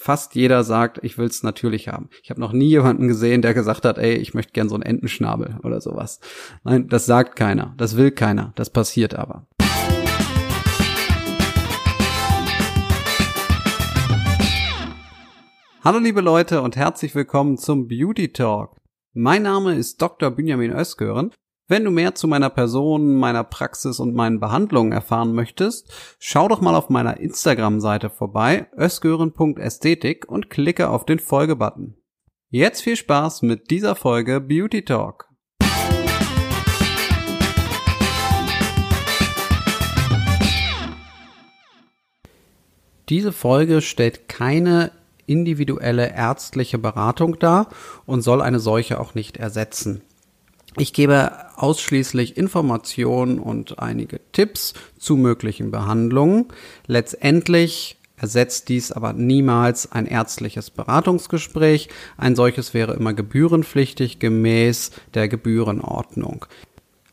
fast jeder sagt, ich will's natürlich haben. Ich habe noch nie jemanden gesehen, der gesagt hat, ey, ich möchte gern so einen Entenschnabel oder sowas. Nein, das sagt keiner, das will keiner, das passiert aber. Hallo liebe Leute und herzlich willkommen zum Beauty Talk. Mein Name ist Dr. Benjamin Özgören wenn du mehr zu meiner Person, meiner Praxis und meinen Behandlungen erfahren möchtest, schau doch mal auf meiner Instagram-Seite vorbei, ösgören.ästhetik und klicke auf den Folge-Button. Jetzt viel Spaß mit dieser Folge Beauty Talk. Diese Folge stellt keine individuelle ärztliche Beratung dar und soll eine solche auch nicht ersetzen. Ich gebe ausschließlich Informationen und einige Tipps zu möglichen Behandlungen. Letztendlich ersetzt dies aber niemals ein ärztliches Beratungsgespräch. Ein solches wäre immer gebührenpflichtig gemäß der Gebührenordnung.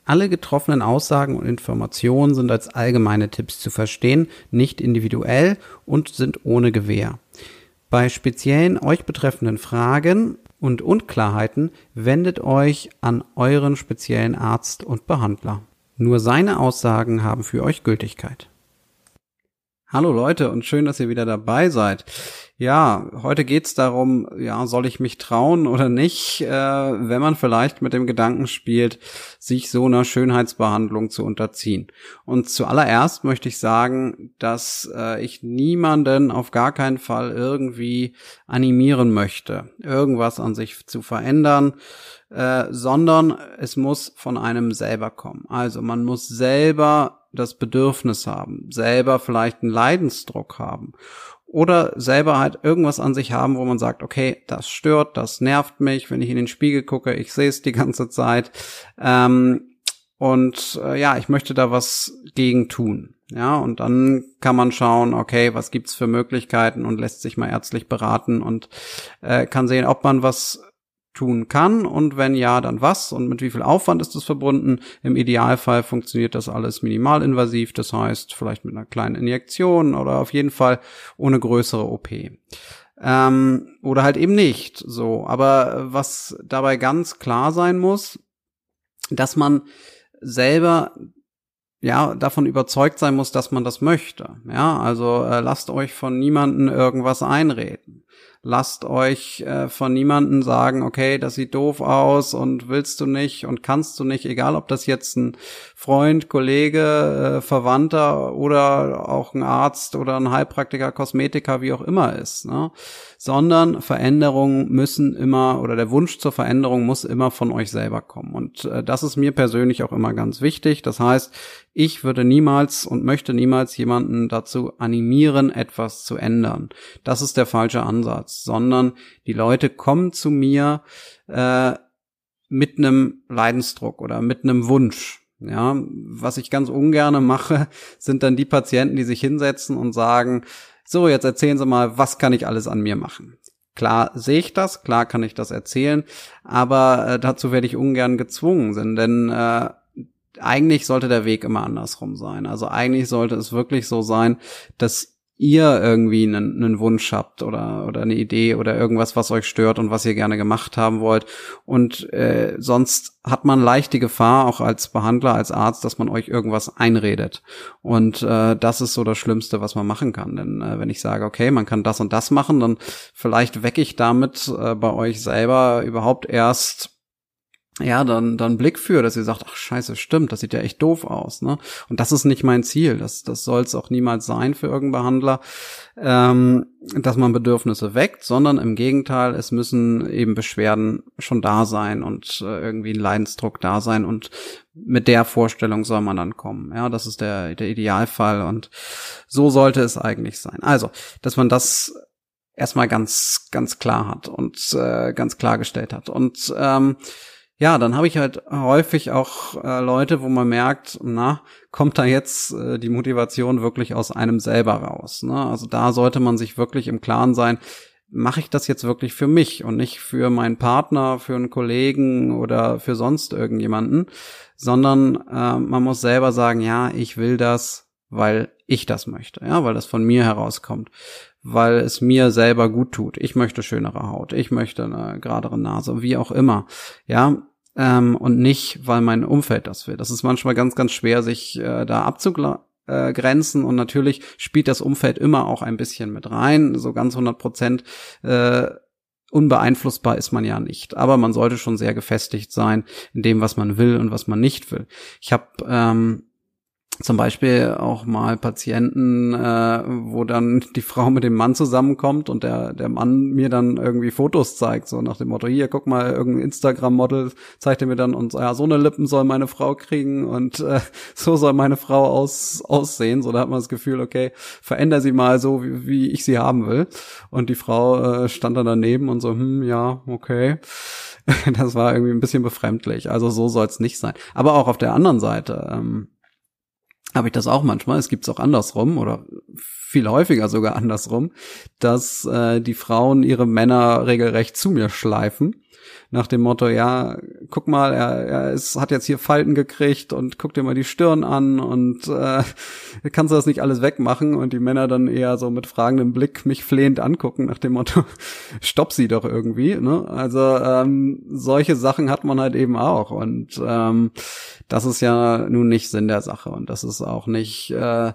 Alle getroffenen Aussagen und Informationen sind als allgemeine Tipps zu verstehen, nicht individuell und sind ohne Gewähr. Bei speziellen euch betreffenden Fragen und Unklarheiten wendet euch an euren speziellen Arzt und Behandler. Nur seine Aussagen haben für euch Gültigkeit. Hallo Leute und schön, dass ihr wieder dabei seid. Ja, heute geht's darum, ja, soll ich mich trauen oder nicht, äh, wenn man vielleicht mit dem Gedanken spielt, sich so einer Schönheitsbehandlung zu unterziehen. Und zuallererst möchte ich sagen, dass äh, ich niemanden auf gar keinen Fall irgendwie animieren möchte, irgendwas an sich zu verändern, äh, sondern es muss von einem selber kommen. Also man muss selber das Bedürfnis haben, selber vielleicht einen Leidensdruck haben oder selber halt irgendwas an sich haben, wo man sagt, okay, das stört, das nervt mich, wenn ich in den Spiegel gucke, ich sehe es die ganze Zeit. Ähm, und äh, ja, ich möchte da was gegen tun. Ja, und dann kann man schauen, okay, was gibt's für Möglichkeiten und lässt sich mal ärztlich beraten und äh, kann sehen, ob man was tun kann und wenn ja, dann was und mit wie viel Aufwand ist das verbunden. Im Idealfall funktioniert das alles minimalinvasiv, das heißt vielleicht mit einer kleinen Injektion oder auf jeden Fall ohne größere OP. Ähm, oder halt eben nicht so. Aber was dabei ganz klar sein muss, dass man selber ja davon überzeugt sein muss, dass man das möchte. Ja, also äh, lasst euch von niemanden irgendwas einreden lasst euch äh, von niemanden sagen, okay, das sieht doof aus und willst du nicht und kannst du nicht, egal ob das jetzt ein Freund, Kollege, äh, Verwandter oder auch ein Arzt oder ein Heilpraktiker, Kosmetiker, wie auch immer ist, ne? sondern Veränderungen müssen immer oder der Wunsch zur Veränderung muss immer von euch selber kommen und äh, das ist mir persönlich auch immer ganz wichtig. Das heißt, ich würde niemals und möchte niemals jemanden dazu animieren, etwas zu ändern. Das ist der falsche Ansatz sondern die Leute kommen zu mir äh, mit einem Leidensdruck oder mit einem Wunsch. Ja, was ich ganz ungerne mache, sind dann die Patienten, die sich hinsetzen und sagen, so, jetzt erzählen Sie mal, was kann ich alles an mir machen? Klar sehe ich das, klar kann ich das erzählen, aber äh, dazu werde ich ungern gezwungen, denn äh, eigentlich sollte der Weg immer andersrum sein. Also eigentlich sollte es wirklich so sein, dass ihr irgendwie einen, einen Wunsch habt oder oder eine Idee oder irgendwas, was euch stört und was ihr gerne gemacht haben wollt. Und äh, sonst hat man leicht die Gefahr, auch als Behandler, als Arzt, dass man euch irgendwas einredet. Und äh, das ist so das Schlimmste, was man machen kann. Denn äh, wenn ich sage, okay, man kann das und das machen, dann vielleicht wecke ich damit äh, bei euch selber überhaupt erst ja, dann, dann Blick für, dass ihr sagt, ach scheiße, stimmt, das sieht ja echt doof aus, ne? Und das ist nicht mein Ziel, das, das soll es auch niemals sein für irgendeinen Behandler, ähm, dass man Bedürfnisse weckt, sondern im Gegenteil, es müssen eben Beschwerden schon da sein und äh, irgendwie ein Leidensdruck da sein und mit der Vorstellung soll man dann kommen. Ja, das ist der, der Idealfall und so sollte es eigentlich sein. Also, dass man das erstmal ganz, ganz klar hat und äh, ganz klargestellt hat und ähm, ja, dann habe ich halt häufig auch äh, Leute, wo man merkt, na, kommt da jetzt äh, die Motivation wirklich aus einem selber raus. Ne? Also da sollte man sich wirklich im Klaren sein, mache ich das jetzt wirklich für mich und nicht für meinen Partner, für einen Kollegen oder für sonst irgendjemanden, sondern äh, man muss selber sagen, ja, ich will das, weil ich das möchte, ja, weil das von mir herauskommt weil es mir selber gut tut. Ich möchte schönere Haut, ich möchte eine geradere Nase, wie auch immer. Ja, ähm, und nicht, weil mein Umfeld das will. Das ist manchmal ganz, ganz schwer, sich äh, da abzugrenzen und natürlich spielt das Umfeld immer auch ein bisschen mit rein. So ganz 100 Prozent äh, unbeeinflussbar ist man ja nicht. Aber man sollte schon sehr gefestigt sein in dem, was man will und was man nicht will. Ich habe ähm, zum Beispiel auch mal Patienten, äh, wo dann die Frau mit dem Mann zusammenkommt und der, der Mann mir dann irgendwie Fotos zeigt, so nach dem Motto, hier, guck mal, irgendein Instagram-Model zeigt er mir dann und ja, so eine Lippen soll meine Frau kriegen und äh, so soll meine Frau aus, aussehen. So, da hat man das Gefühl, okay, veränder sie mal so, wie, wie ich sie haben will. Und die Frau äh, stand dann daneben und so, hm, ja, okay. das war irgendwie ein bisschen befremdlich. Also so soll es nicht sein. Aber auch auf der anderen Seite, ähm, habe ich das auch manchmal. Es gibt es auch andersrum oder viel häufiger sogar andersrum, dass äh, die Frauen ihre Männer regelrecht zu mir schleifen nach dem Motto, ja, guck mal, er, er ist, hat jetzt hier Falten gekriegt und guck dir mal die Stirn an und äh, kannst du das nicht alles wegmachen? Und die Männer dann eher so mit fragendem Blick mich flehend angucken nach dem Motto, stopp sie doch irgendwie. Ne? Also ähm, solche Sachen hat man halt eben auch und ähm, das ist ja nun nicht Sinn der Sache und das ist auch nicht äh,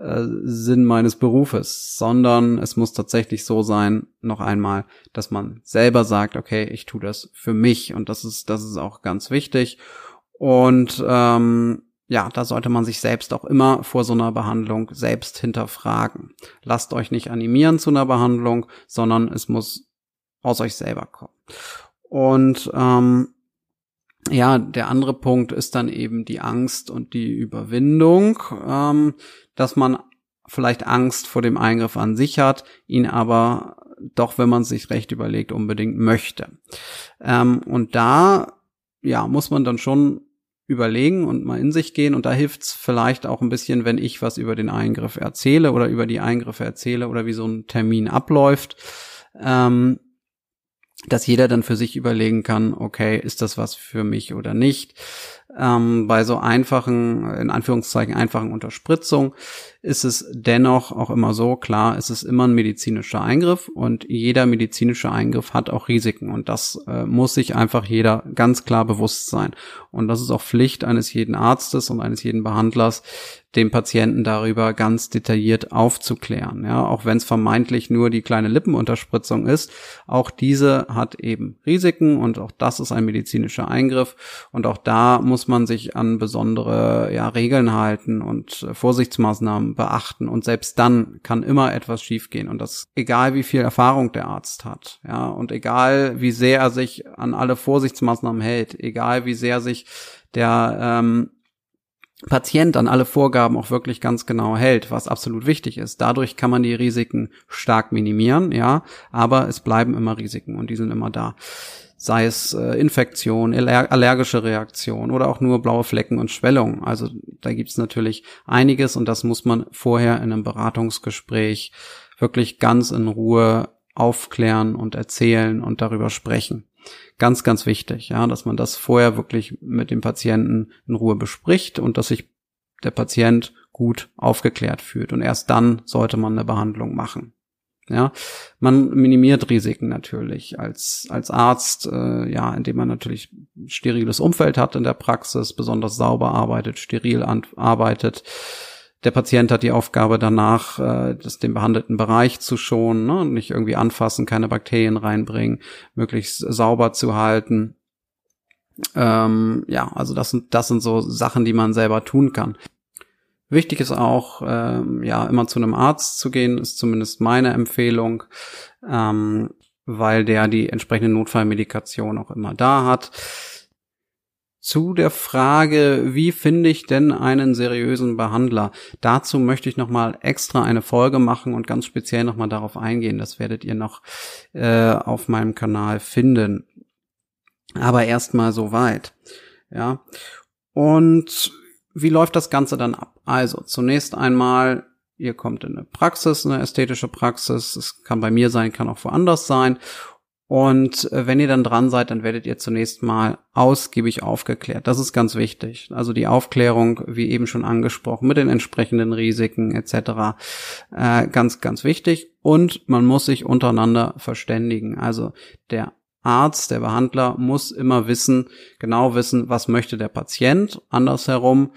äh, Sinn meines Berufes, sondern es muss tatsächlich so sein, noch einmal, dass man selber sagt, okay, ich tue das für mich und das ist, das ist auch ganz wichtig. Und ähm, ja, da sollte man sich selbst auch immer vor so einer Behandlung selbst hinterfragen. Lasst euch nicht animieren zu einer Behandlung, sondern es muss aus euch selber kommen. Und ähm, ja, der andere Punkt ist dann eben die Angst und die Überwindung, ähm, dass man vielleicht Angst vor dem Eingriff an sich hat, ihn aber doch, wenn man sich recht überlegt, unbedingt möchte. Ähm, und da, ja, muss man dann schon überlegen und mal in sich gehen. Und da hilft's vielleicht auch ein bisschen, wenn ich was über den Eingriff erzähle oder über die Eingriffe erzähle oder wie so ein Termin abläuft. Ähm, dass jeder dann für sich überlegen kann, okay, ist das was für mich oder nicht. Ähm, bei so einfachen, in Anführungszeichen einfachen Unterspritzung ist es dennoch auch immer so, klar, es ist immer ein medizinischer Eingriff und jeder medizinische Eingriff hat auch Risiken und das äh, muss sich einfach jeder ganz klar bewusst sein. Und das ist auch Pflicht eines jeden Arztes und eines jeden Behandlers, dem Patienten darüber ganz detailliert aufzuklären. Ja, auch wenn es vermeintlich nur die kleine Lippenunterspritzung ist, auch diese hat eben Risiken und auch das ist ein medizinischer Eingriff. Und auch da muss man sich an besondere ja, Regeln halten und äh, Vorsichtsmaßnahmen beachten. Und selbst dann kann immer etwas schiefgehen. Und das egal wie viel Erfahrung der Arzt hat, ja. Und egal wie sehr er sich an alle Vorsichtsmaßnahmen hält, egal wie sehr sich der ähm, Patient an alle Vorgaben auch wirklich ganz genau hält, was absolut wichtig ist. Dadurch kann man die Risiken stark minimieren, ja, aber es bleiben immer Risiken und die sind immer da. Sei es äh, Infektion, allergische Reaktion oder auch nur blaue Flecken und Schwellung. Also da gibt's natürlich einiges und das muss man vorher in einem Beratungsgespräch wirklich ganz in Ruhe aufklären und erzählen und darüber sprechen. Ganz, ganz wichtig, ja, dass man das vorher wirklich mit dem Patienten in Ruhe bespricht und dass sich der Patient gut aufgeklärt fühlt. Und erst dann sollte man eine Behandlung machen. Ja, man minimiert Risiken natürlich als als Arzt, äh, ja, indem man natürlich steriles Umfeld hat in der Praxis, besonders sauber arbeitet, steril arbeitet der Patient hat die Aufgabe danach, äh, das, den behandelten Bereich zu schonen, ne? nicht irgendwie anfassen, keine Bakterien reinbringen, möglichst sauber zu halten. Ähm, ja, also das sind, das sind so Sachen, die man selber tun kann. Wichtig ist auch, ähm, ja, immer zu einem Arzt zu gehen, ist zumindest meine Empfehlung, ähm, weil der die entsprechende Notfallmedikation auch immer da hat zu der Frage, wie finde ich denn einen seriösen Behandler? Dazu möchte ich nochmal extra eine Folge machen und ganz speziell nochmal darauf eingehen. Das werdet ihr noch äh, auf meinem Kanal finden. Aber erstmal soweit. Ja. Und wie läuft das Ganze dann ab? Also, zunächst einmal, ihr kommt in eine Praxis, eine ästhetische Praxis. Es kann bei mir sein, kann auch woanders sein. Und äh, wenn ihr dann dran seid, dann werdet ihr zunächst mal ausgiebig aufgeklärt. Das ist ganz wichtig. Also die Aufklärung, wie eben schon angesprochen, mit den entsprechenden Risiken etc. Äh, ganz, ganz wichtig. Und man muss sich untereinander verständigen. Also der Arzt, der Behandler muss immer wissen, genau wissen, was möchte der Patient. Andersherum,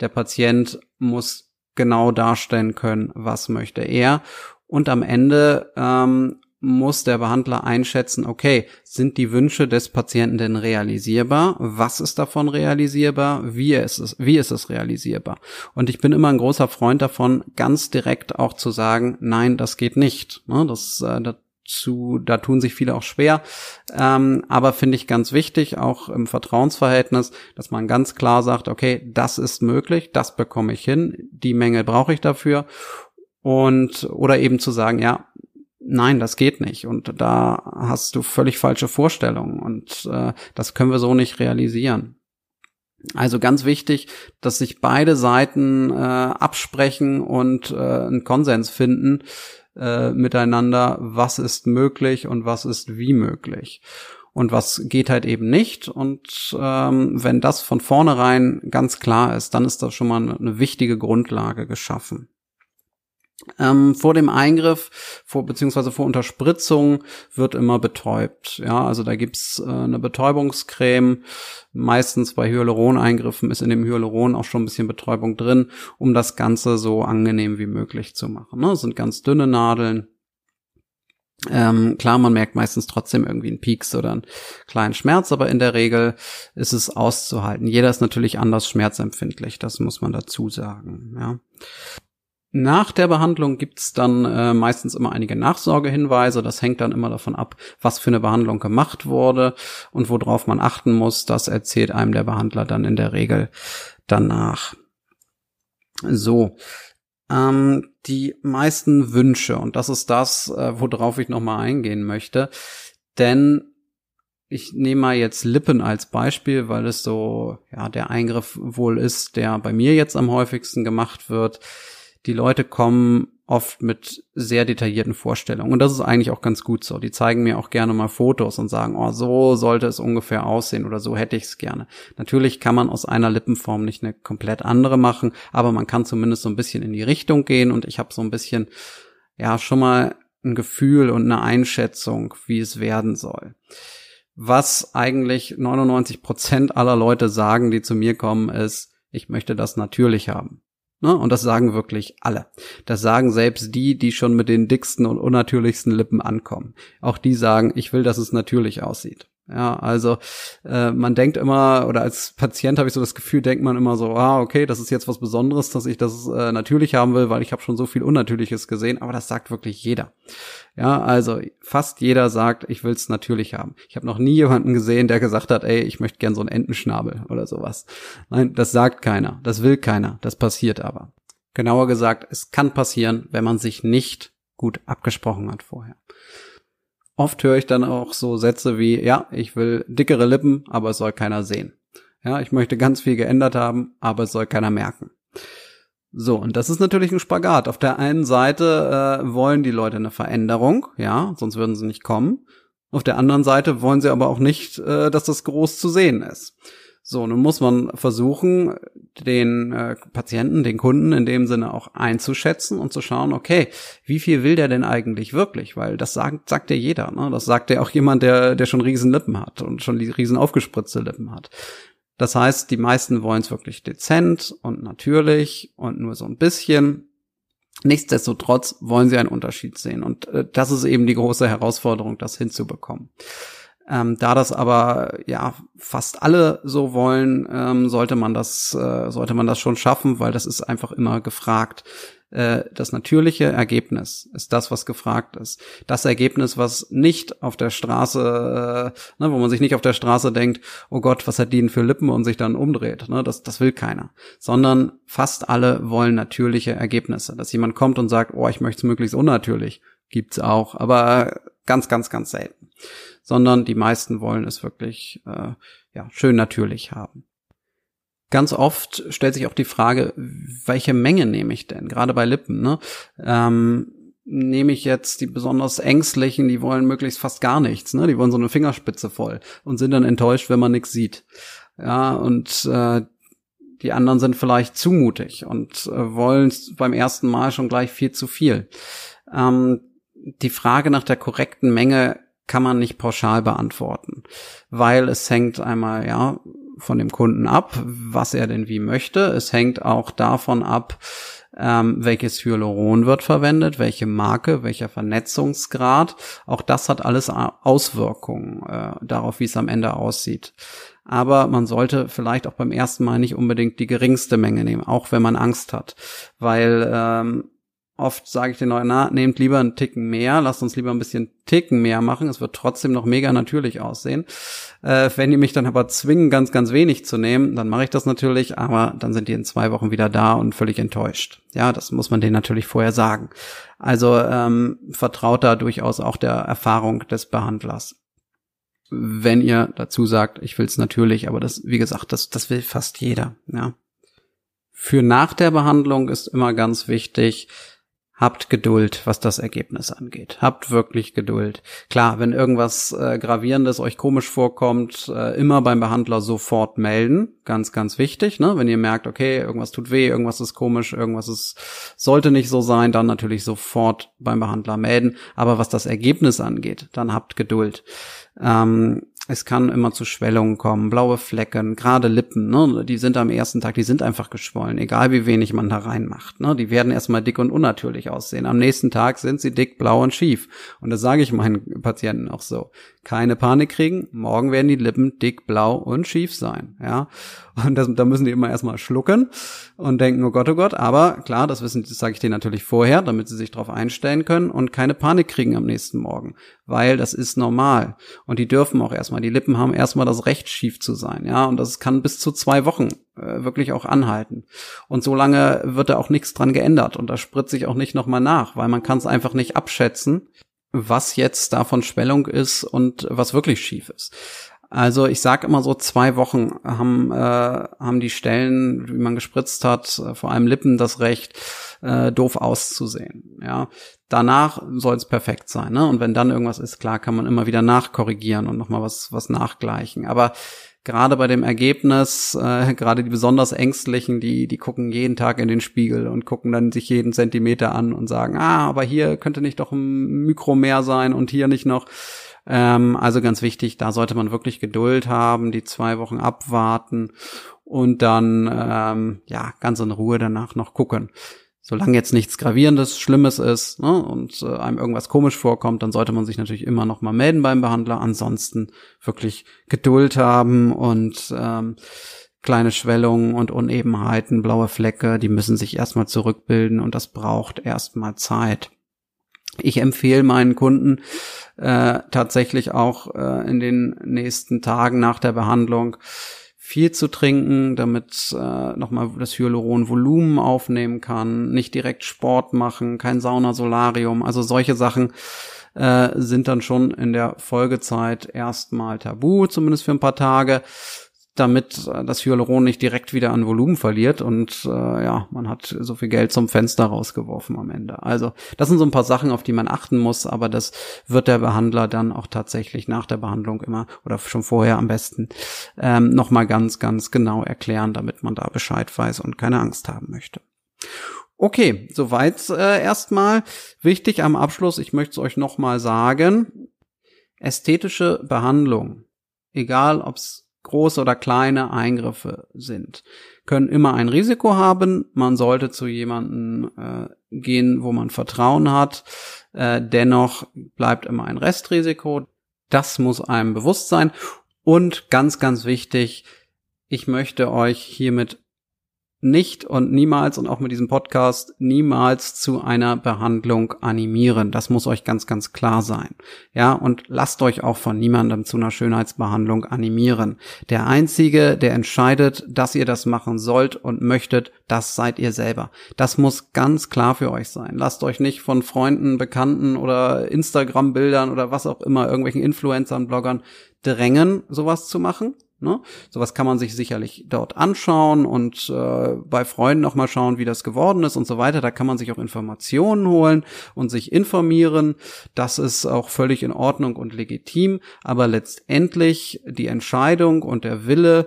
der Patient muss genau darstellen können, was möchte er. Und am Ende ähm, muss der Behandler einschätzen, okay, sind die Wünsche des Patienten denn realisierbar? Was ist davon realisierbar? Wie ist es, wie ist es realisierbar? Und ich bin immer ein großer Freund davon, ganz direkt auch zu sagen, nein, das geht nicht. Ne, das, äh, dazu, da tun sich viele auch schwer. Ähm, aber finde ich ganz wichtig, auch im Vertrauensverhältnis, dass man ganz klar sagt, okay, das ist möglich, das bekomme ich hin, die Menge brauche ich dafür. Und, oder eben zu sagen, ja, nein, das geht nicht und da hast du völlig falsche Vorstellungen und äh, das können wir so nicht realisieren. Also ganz wichtig, dass sich beide Seiten äh, absprechen und äh, einen Konsens finden äh, miteinander, was ist möglich und was ist wie möglich. Und was geht halt eben nicht. Und ähm, wenn das von vornherein ganz klar ist, dann ist das schon mal eine wichtige Grundlage geschaffen. Ähm, vor dem Eingriff, vor, beziehungsweise vor Unterspritzung wird immer betäubt. Ja, also da gibt's äh, eine Betäubungscreme. Meistens bei Hyaluroneingriffen ist in dem Hyaluron auch schon ein bisschen Betäubung drin, um das Ganze so angenehm wie möglich zu machen. Ne? Das sind ganz dünne Nadeln. Ähm, klar, man merkt meistens trotzdem irgendwie einen Pieks oder einen kleinen Schmerz, aber in der Regel ist es auszuhalten. Jeder ist natürlich anders schmerzempfindlich, das muss man dazu sagen. Ja. Nach der Behandlung gibt's dann äh, meistens immer einige Nachsorgehinweise. Das hängt dann immer davon ab, was für eine Behandlung gemacht wurde und worauf man achten muss. Das erzählt einem der Behandler dann in der Regel danach. So, ähm, die meisten Wünsche und das ist das, äh, worauf ich nochmal eingehen möchte. Denn ich nehme mal jetzt Lippen als Beispiel, weil es so ja der Eingriff wohl ist, der bei mir jetzt am häufigsten gemacht wird die Leute kommen oft mit sehr detaillierten Vorstellungen. Und das ist eigentlich auch ganz gut so. Die zeigen mir auch gerne mal Fotos und sagen, oh, so sollte es ungefähr aussehen oder so hätte ich es gerne. Natürlich kann man aus einer Lippenform nicht eine komplett andere machen, aber man kann zumindest so ein bisschen in die Richtung gehen und ich habe so ein bisschen, ja, schon mal ein Gefühl und eine Einschätzung, wie es werden soll. Was eigentlich 99 Prozent aller Leute sagen, die zu mir kommen, ist, ich möchte das natürlich haben. Ne? Und das sagen wirklich alle. Das sagen selbst die, die schon mit den dicksten und unnatürlichsten Lippen ankommen. Auch die sagen, ich will, dass es natürlich aussieht. Ja, also äh, man denkt immer, oder als Patient habe ich so das Gefühl, denkt man immer so, ah, okay, das ist jetzt was Besonderes, dass ich das äh, natürlich haben will, weil ich habe schon so viel Unnatürliches gesehen, aber das sagt wirklich jeder. Ja, also fast jeder sagt, ich will's natürlich haben. Ich habe noch nie jemanden gesehen, der gesagt hat, ey, ich möchte gern so einen Entenschnabel oder sowas. Nein, das sagt keiner, das will keiner, das passiert aber. Genauer gesagt, es kann passieren, wenn man sich nicht gut abgesprochen hat vorher. Oft höre ich dann auch so Sätze wie, ja, ich will dickere Lippen, aber es soll keiner sehen. Ja, ich möchte ganz viel geändert haben, aber es soll keiner merken. So, und das ist natürlich ein Spagat. Auf der einen Seite äh, wollen die Leute eine Veränderung, ja, sonst würden sie nicht kommen. Auf der anderen Seite wollen sie aber auch nicht, äh, dass das groß zu sehen ist. So, nun muss man versuchen, den äh, Patienten, den Kunden in dem Sinne auch einzuschätzen und zu schauen, okay, wie viel will der denn eigentlich wirklich? Weil das sagt, sagt ja jeder, ne? Das sagt ja auch jemand, der, der schon riesen Lippen hat und schon riesen aufgespritzte Lippen hat. Das heißt, die meisten wollen es wirklich dezent und natürlich und nur so ein bisschen. Nichtsdestotrotz wollen sie einen Unterschied sehen. Und äh, das ist eben die große Herausforderung, das hinzubekommen. Ähm, da das aber ja fast alle so wollen, ähm, sollte man das äh, sollte man das schon schaffen, weil das ist einfach immer gefragt. Äh, das natürliche Ergebnis ist das, was gefragt ist. Das Ergebnis, was nicht auf der Straße, äh, ne, wo man sich nicht auf der Straße denkt, oh Gott, was hat die denn für Lippen und sich dann umdreht. Ne, das, das will keiner. Sondern fast alle wollen natürliche Ergebnisse. Dass jemand kommt und sagt, oh, ich möchte es möglichst unnatürlich. Gibt's auch, aber ganz, ganz, ganz selten sondern die meisten wollen es wirklich äh, ja, schön natürlich haben. Ganz oft stellt sich auch die Frage, welche Menge nehme ich denn? Gerade bei Lippen. Ne? Ähm, nehme ich jetzt die besonders ängstlichen, die wollen möglichst fast gar nichts, ne? Die wollen so eine Fingerspitze voll und sind dann enttäuscht, wenn man nichts sieht. Ja, und äh, die anderen sind vielleicht zumutig und äh, wollen beim ersten Mal schon gleich viel zu viel. Ähm, die Frage nach der korrekten Menge kann man nicht pauschal beantworten, weil es hängt einmal ja von dem Kunden ab, was er denn wie möchte. Es hängt auch davon ab, ähm, welches Hyaluron wird verwendet, welche Marke, welcher Vernetzungsgrad. Auch das hat alles Auswirkungen äh, darauf, wie es am Ende aussieht. Aber man sollte vielleicht auch beim ersten Mal nicht unbedingt die geringste Menge nehmen, auch wenn man Angst hat, weil ähm, Oft sage ich den Leuten, na, nehmt lieber einen Ticken mehr, lasst uns lieber ein bisschen Ticken mehr machen. Es wird trotzdem noch mega natürlich aussehen. Äh, wenn die mich dann aber zwingen, ganz, ganz wenig zu nehmen, dann mache ich das natürlich, aber dann sind die in zwei Wochen wieder da und völlig enttäuscht. Ja, das muss man denen natürlich vorher sagen. Also ähm, vertraut da durchaus auch der Erfahrung des Behandlers. Wenn ihr dazu sagt, ich will es natürlich, aber das, wie gesagt, das, das will fast jeder. Ja. Für nach der Behandlung ist immer ganz wichtig, Habt Geduld, was das Ergebnis angeht. Habt wirklich Geduld. Klar, wenn irgendwas äh, Gravierendes euch komisch vorkommt, äh, immer beim Behandler sofort melden. Ganz, ganz wichtig. Ne? Wenn ihr merkt, okay, irgendwas tut weh, irgendwas ist komisch, irgendwas ist, sollte nicht so sein, dann natürlich sofort beim Behandler melden. Aber was das Ergebnis angeht, dann habt Geduld. Ähm, es kann immer zu Schwellungen kommen, blaue Flecken, gerade Lippen, ne, die sind am ersten Tag, die sind einfach geschwollen, egal wie wenig man da reinmacht. Ne, die werden erstmal dick und unnatürlich aussehen. Am nächsten Tag sind sie dick, blau und schief. Und das sage ich meinen Patienten auch so. Keine Panik kriegen, morgen werden die Lippen dick, blau und schief sein. Ja. Und das, da müssen die immer erstmal schlucken und denken, oh Gott, oh Gott. Aber klar, das wissen, das sage ich denen natürlich vorher, damit sie sich darauf einstellen können und keine Panik kriegen am nächsten Morgen. Weil das ist normal. Und die dürfen auch erstmal, die Lippen haben erstmal das Recht, schief zu sein. Ja. Und das kann bis zu zwei Wochen äh, wirklich auch anhalten. Und so lange wird da auch nichts dran geändert. Und da spritze ich auch nicht nochmal nach, weil man kann es einfach nicht abschätzen, was jetzt davon Schwellung ist und was wirklich schief ist. Also ich sage immer so, zwei Wochen haben, äh, haben die Stellen, wie man gespritzt hat, äh, vor allem Lippen, das Recht, äh, doof auszusehen. Ja, danach soll es perfekt sein. Ne? Und wenn dann irgendwas ist, klar, kann man immer wieder nachkorrigieren und nochmal was, was nachgleichen. Aber gerade bei dem Ergebnis, äh, gerade die besonders Ängstlichen, die, die gucken jeden Tag in den Spiegel und gucken dann sich jeden Zentimeter an und sagen, ah, aber hier könnte nicht doch ein Mikro mehr sein und hier nicht noch. Ähm, also ganz wichtig, da sollte man wirklich Geduld haben, die zwei Wochen abwarten und dann ähm, ja ganz in Ruhe danach noch gucken. Solange jetzt nichts Gravierendes, Schlimmes ist ne, und äh, einem irgendwas komisch vorkommt, dann sollte man sich natürlich immer noch mal melden beim Behandler. Ansonsten wirklich Geduld haben und ähm, kleine Schwellungen und Unebenheiten, blaue Flecke, die müssen sich erstmal zurückbilden und das braucht erstmal Zeit. Ich empfehle meinen Kunden äh, tatsächlich auch äh, in den nächsten Tagen nach der Behandlung viel zu trinken, damit äh, nochmal das Hyaluron Volumen aufnehmen kann, nicht direkt Sport machen, kein Sauna, Solarium, also solche Sachen äh, sind dann schon in der Folgezeit erstmal tabu, zumindest für ein paar Tage damit äh, das Hyaluron nicht direkt wieder an Volumen verliert und äh, ja, man hat so viel Geld zum Fenster rausgeworfen am Ende. Also das sind so ein paar Sachen, auf die man achten muss, aber das wird der Behandler dann auch tatsächlich nach der Behandlung immer oder schon vorher am besten ähm, nochmal ganz, ganz genau erklären, damit man da Bescheid weiß und keine Angst haben möchte. Okay, soweit äh, erstmal. Wichtig am Abschluss, ich möchte es euch nochmal sagen, ästhetische Behandlung, egal ob's große oder kleine Eingriffe sind, können immer ein Risiko haben. Man sollte zu jemandem äh, gehen, wo man Vertrauen hat. Äh, dennoch bleibt immer ein Restrisiko. Das muss einem bewusst sein. Und ganz, ganz wichtig, ich möchte euch hiermit nicht und niemals und auch mit diesem Podcast niemals zu einer Behandlung animieren. Das muss euch ganz, ganz klar sein. Ja, und lasst euch auch von niemandem zu einer Schönheitsbehandlung animieren. Der einzige, der entscheidet, dass ihr das machen sollt und möchtet, das seid ihr selber. Das muss ganz klar für euch sein. Lasst euch nicht von Freunden, Bekannten oder Instagram-Bildern oder was auch immer, irgendwelchen Influencern, Bloggern drängen, sowas zu machen. Ne? Sowas kann man sich sicherlich dort anschauen und äh, bei Freunden noch mal schauen, wie das geworden ist und so weiter. Da kann man sich auch Informationen holen und sich informieren. Das ist auch völlig in Ordnung und legitim. Aber letztendlich die Entscheidung und der Wille,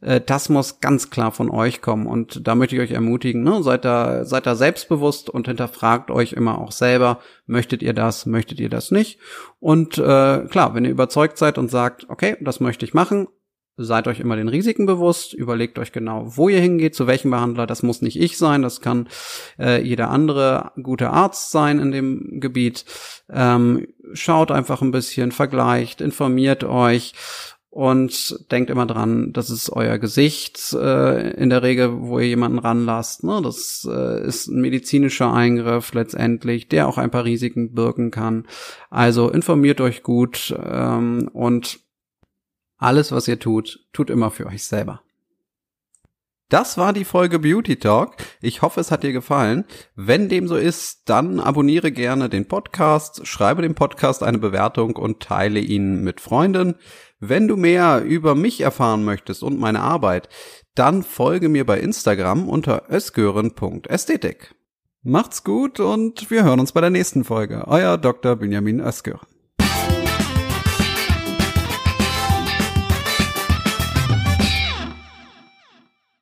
äh, das muss ganz klar von euch kommen. Und da möchte ich euch ermutigen, ne? seid da, seid da selbstbewusst und hinterfragt euch immer auch selber, möchtet ihr das, möchtet ihr das nicht? Und äh, klar, wenn ihr überzeugt seid und sagt, okay, das möchte ich machen, seid euch immer den Risiken bewusst, überlegt euch genau, wo ihr hingeht, zu welchem Behandler. Das muss nicht ich sein, das kann äh, jeder andere gute Arzt sein in dem Gebiet. Ähm, schaut einfach ein bisschen, vergleicht, informiert euch und denkt immer dran, das ist euer Gesicht äh, in der Regel, wo ihr jemanden ranlasst. Ne? Das äh, ist ein medizinischer Eingriff letztendlich, der auch ein paar Risiken birken kann. Also informiert euch gut ähm, und alles, was ihr tut, tut immer für euch selber. Das war die Folge Beauty Talk. Ich hoffe, es hat dir gefallen. Wenn dem so ist, dann abonniere gerne den Podcast, schreibe dem Podcast eine Bewertung und teile ihn mit Freunden. Wenn du mehr über mich erfahren möchtest und meine Arbeit, dann folge mir bei Instagram unter ösgören.ästhetik. Macht's gut und wir hören uns bei der nächsten Folge. Euer Dr. Benjamin Ösgören.